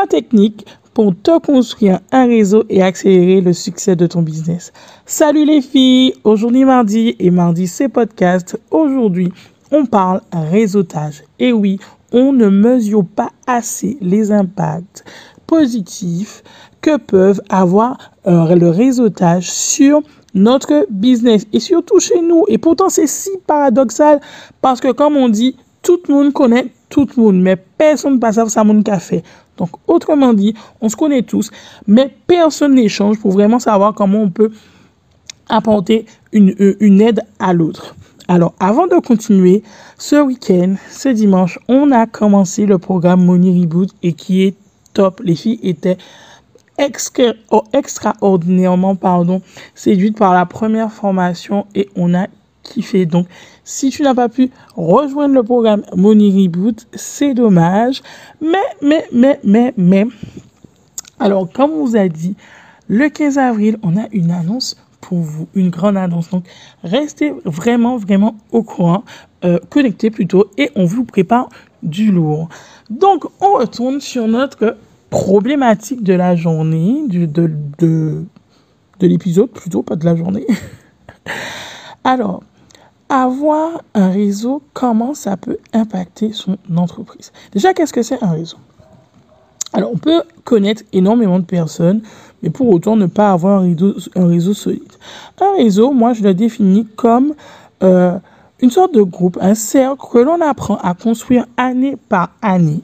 Trois techniques pour te construire un réseau et accélérer le succès de ton business. Salut les filles, aujourd'hui mardi et mardi c'est podcast. Aujourd'hui, on parle réseautage. Et oui, on ne mesure pas assez les impacts positifs que peuvent avoir euh, le réseautage sur notre business et surtout chez nous. Et pourtant, c'est si paradoxal parce que comme on dit, tout le monde connaît tout le monde, mais personne ne passe ça mon café. Donc, autrement dit, on se connaît tous, mais personne n'échange pour vraiment savoir comment on peut apporter une, euh, une aide à l'autre. Alors, avant de continuer, ce week-end, ce dimanche, on a commencé le programme Money Reboot et qui est top. Les filles étaient oh, extraordinairement pardon, séduites par la première formation et on a kiffé. Donc, si tu n'as pas pu rejoindre le programme Money Reboot, c'est dommage. Mais, mais, mais, mais, mais. Alors, comme on vous a dit, le 15 avril, on a une annonce pour vous, une grande annonce. Donc, restez vraiment, vraiment au courant, euh, connectez plutôt, et on vous prépare du lourd. Donc, on retourne sur notre problématique de la journée, de, de l'épisode plutôt, pas de la journée. Alors, avoir un réseau, comment ça peut impacter son entreprise. Déjà, qu'est-ce que c'est un réseau? Alors, on peut connaître énormément de personnes, mais pour autant ne pas avoir un réseau, solide. Un réseau, moi, je le définis comme euh, une sorte de groupe, un cercle que l'on apprend à construire année par année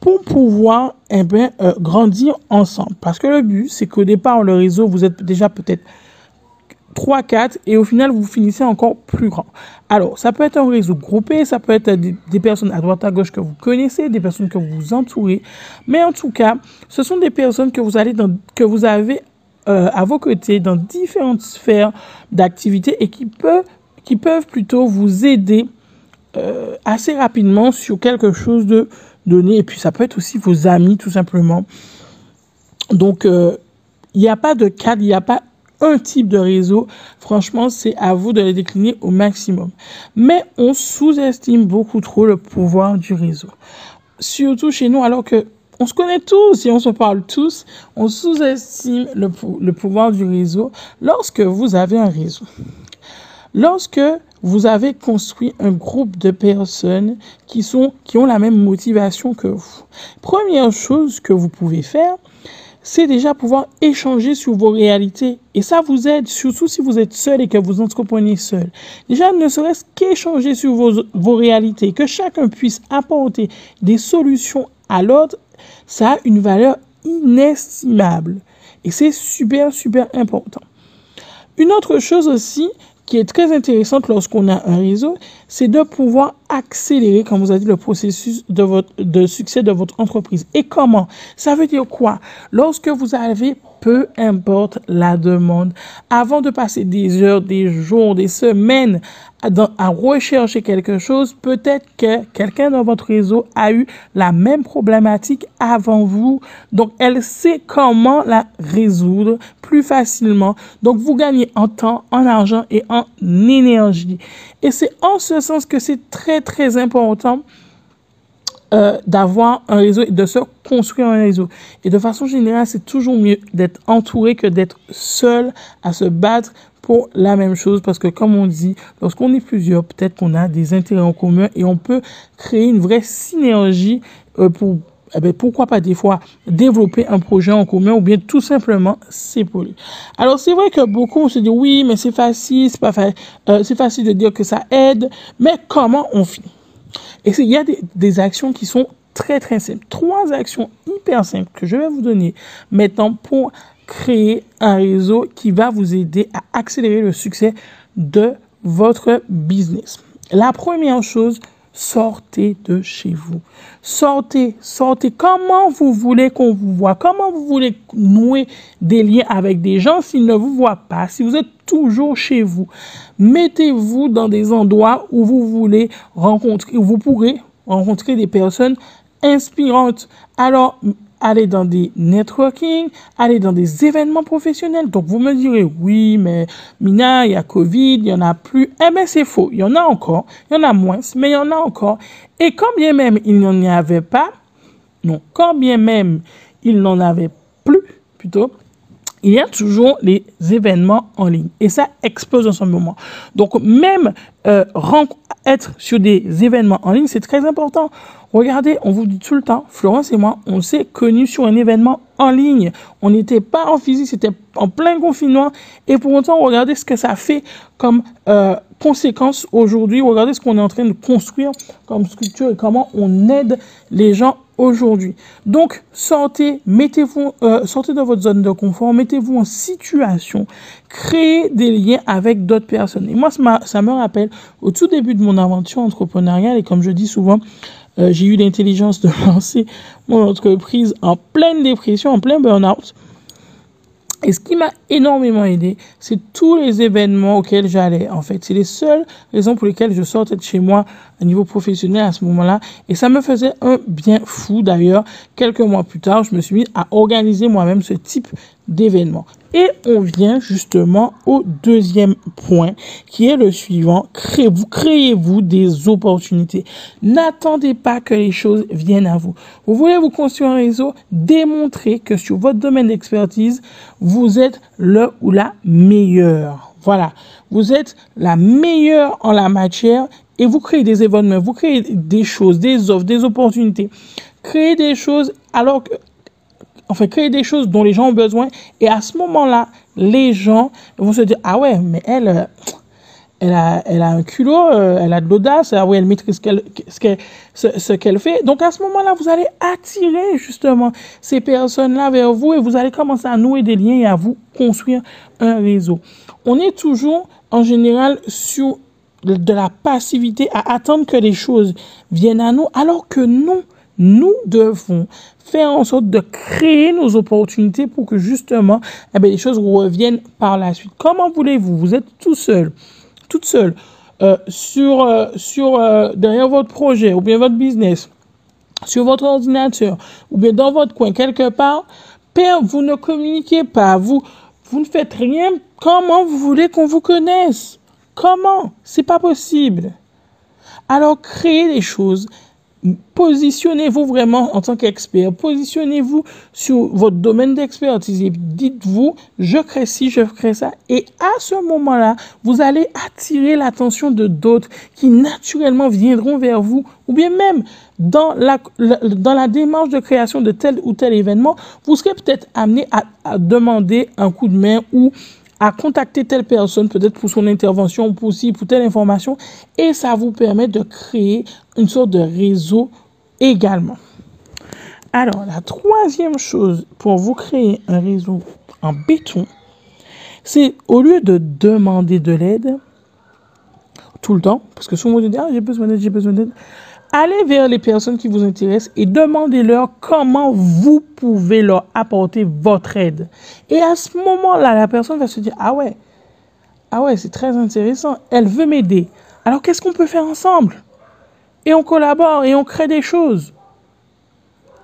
pour pouvoir eh bien, euh, grandir ensemble. Parce que le but, c'est qu'au départ, le réseau, vous êtes déjà peut-être 3, 4 et au final vous finissez encore plus grand. Alors, ça peut être un réseau groupé, ça peut être des, personnes à droite à gauche que vous connaissez, des personnes que vous entourez, mais en tout cas, ce sont des personnes que vous allez que vous avez euh, à vos côtés dans différentes sphères d'activité et qui peuvent qui peuvent plutôt vous aider euh, assez rapidement sur quelque chose de donné et puis ça peut être aussi vos amis tout simplement. Donc euh, il n'y a pas de cadre, il n'y a pas un type de réseau, franchement, c'est à vous de les décliner au maximum. Mais on sous-estime beaucoup trop le pouvoir du réseau. Surtout chez nous, alors que on se connaît tous et on se parle tous, on sous-estime le, le pouvoir du réseau lorsque vous avez un réseau. Lorsque vous avez construit un groupe de personnes qui sont, qui ont la même motivation que vous. Première chose que vous pouvez faire, c'est déjà pouvoir échanger sur vos réalités. Et ça vous aide, surtout si vous êtes seul et que vous entreprenez seul. Déjà, ne serait-ce qu'échanger sur vos, vos réalités, que chacun puisse apporter des solutions à l'autre, ça a une valeur inestimable. Et c'est super, super important. Une autre chose aussi, qui est très intéressante lorsqu'on a un réseau, c'est de pouvoir accélérer, comme vous avez dit, le processus de, de succès de votre entreprise. Et comment? Ça veut dire quoi? Lorsque vous avez peu importe la demande. Avant de passer des heures, des jours, des semaines à, rechercher quelque chose, peut-être que quelqu'un dans votre réseau a eu la même problématique avant vous. Donc, elle sait comment la résoudre plus facilement. Donc, vous gagnez en temps, en argent et en énergie. Et c'est en ce sens que c'est très, très important euh, d'avoir un réseau et de se construire un réseau. Et de façon générale, c'est toujours mieux d'être entouré que d'être seul à se battre pour la même chose parce que comme on dit, lorsqu'on est plusieurs, peut-être qu'on a des intérêts en commun et on peut créer une vraie synergie euh, pour eh bien, pourquoi pas des fois développer un projet en commun ou bien tout simplement s'épauler. Alors c'est vrai que beaucoup se disent oui mais c'est facile, c'est pas euh, c'est facile de dire que ça aide, mais comment on fait? Et il y a des, actions qui sont très très simples. Trois actions hyper simples que je vais vous donner maintenant pour créer un réseau qui va vous aider à accélérer le succès de votre business. La première chose, sortez de chez vous. Sortez, sortez. Comment vous voulez qu'on vous voit? Comment vous voulez nouer des liens avec des gens s'ils ne vous voient pas? Si vous êtes toujours chez vous, mettez-vous dans des endroits où vous voulez rencontrer, où vous pourrez rencontrer des personnes inspirantes. Alors, aller dans des networking, aller dans des événements professionnels. Donc vous me direz, oui, mais Mina, il y a Covid, il y en a plus. Eh bien, c'est faux. Il y en a encore. Il y en a moins, mais il y en a encore. Et quand bien même il n'y en avait pas, non, quand bien même il n'en avait plus, plutôt, il y a toujours les événements en ligne. Et ça explose en ce moment. Donc, même euh, sur des événements en ligne, c'est très important. Regardez, on vous dit tout le temps, Florence et moi, on s'est connus sur un événement en ligne. On n'était pas en physique, c'était en plein confinement. Et pour autant, regardez ce que ça fait comme euh, conséquence aujourd'hui. Regardez ce qu'on est en train de construire comme structure et comment on aide les gens aujourd'hui. Donc, sortez, mettez-vous, euh, sortez de votre zone de confort, mettez-vous en situation, créez des liens avec d'autres personnes. Et moi, ça, me rappelle au tout début de mon aventure entrepreneuriale, et comme je dis souvent, euh, j'ai eu l'intelligence de lancer mon entreprise en pleine dépression, en plein burn-out. Et ce qui m'a énormément aidé, c'est tous les événements auxquels j'allais. En fait, c'est les seules raisons pour lesquelles je sortais de chez moi à niveau professionnel à ce moment-là. Et ça me faisait un bien fou d'ailleurs. Quelques mois plus tard, je me suis mis à organiser moi-même ce type d'événement. Et on vient justement au deuxième point qui est le suivant. Créez vous, créez-vous des opportunités. N'attendez pas que les choses viennent à vous. Vous voulez vous construire un réseau, démontrez que sur votre domaine d'expertise, vous êtes le ou la meilleure. Voilà. Vous êtes la meilleure en la matière et vous créez des événements, vous créez des choses, des offres, des opportunités. Créez des choses alors que enfin créer des choses dont les gens ont besoin. Et à ce moment-là, les gens vont se dire, ah ouais, mais elle, euh, elle a, elle a un culot, euh, elle a de l'audace, ah ouais, elle maîtrise ce qu'elle, ce, ce qu'elle fait. Donc à ce moment-là, vous allez attirer justement ces personnes-là vers vous et vous allez commencer à nouer des liens et à vous construire un réseau. On est toujours en général sur de la passivité à attendre que les choses viennent à nous, alors que nous, nous devons faire en sorte de créer nos opportunités pour que justement eh bien, les choses reviennent par la suite. Comment voulez-vous? Vous êtes tout seul, toute seule, euh, sur, euh, sur euh, derrière votre projet ou bien votre business, sur votre ordinateur ou bien dans votre coin quelque part. Père, vous ne communiquez pas, vous, vous ne faites rien. Comment vous voulez qu'on vous connaisse? Comment? C'est pas possible. Alors créez des choses positionnez-vous vraiment en tant qu'expert, positionnez-vous sur votre domaine d'expertise et dites-vous, je crée ci, je crée ça. Et à ce moment-là, vous allez attirer l'attention de d'autres qui naturellement viendront vers vous ou bien même dans la, dans la démarche de création de tel ou tel événement, vous serez peut-être amené à, à demander un coup de main ou à contacter telle personne, peut-être pour son intervention, pour ci, pour telle information, et ça vous permet de créer une sorte de réseau également. Alors, la troisième chose pour vous créer un réseau en béton, c'est au lieu de demander de l'aide tout le temps, parce que souvent on dit, ah, j'ai besoin d'aide, j'ai besoin d'aide, allez vers les personnes qui vous intéressent et demandez-leur comment vous pouvez leur apporter votre aide. Et à ce moment-là, la personne va se dire, ah ouais, ah ouais, c'est très intéressant, elle veut m'aider. Alors qu'est-ce qu'on peut faire ensemble? Et on collabore et on crée des choses.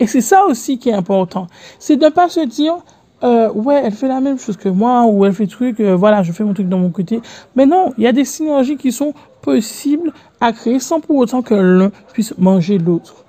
Et c'est ça aussi qui est important. C'est de ne pas se dire, euh, ouais, elle fait la même chose que moi, ou elle fait truc, euh, voilà, je fais mon truc de mon côté. Mais non, il y a des synergies qui sont possibles à créer sans pour autant que l'un puisse manger l'autre.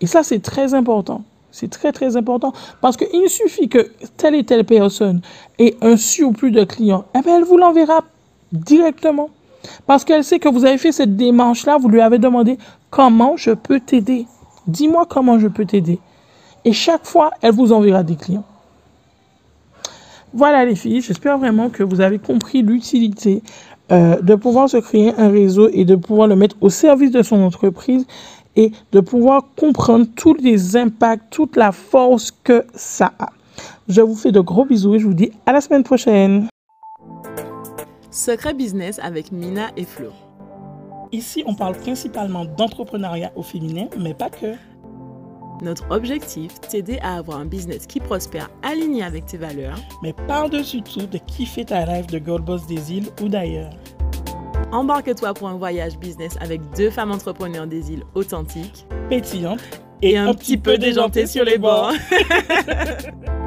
Et ça, c'est très important. C'est très, très important. Parce qu'il suffit que telle et telle personne ait un surplus de clients. Eh bien, elle vous l'enverra directement. Parce qu'elle sait que vous avez fait cette démarche-là, vous lui avez demandé comment je peux t'aider. Dis-moi comment je peux t'aider. Et chaque fois, elle vous enverra des clients. Voilà les filles, j'espère vraiment que vous avez compris l'utilité euh, de pouvoir se créer un réseau et de pouvoir le mettre au service de son entreprise et de pouvoir comprendre tous les impacts, toute la force que ça a. Je vous fais de gros bisous et je vous dis à la semaine prochaine. Secret Business avec Mina et Flo. Ici, on parle principalement d'entrepreneuriat au féminin, mais pas que. Notre objectif, t'aider à avoir un business qui prospère aligné avec tes valeurs, mais par-dessus tout de kiffer ta rêve de Gold Boss des îles ou d'ailleurs. Embarque-toi pour un voyage business avec deux femmes entrepreneurs des îles authentiques, Pétillantes et, un, petit peu déjantées sur les bords.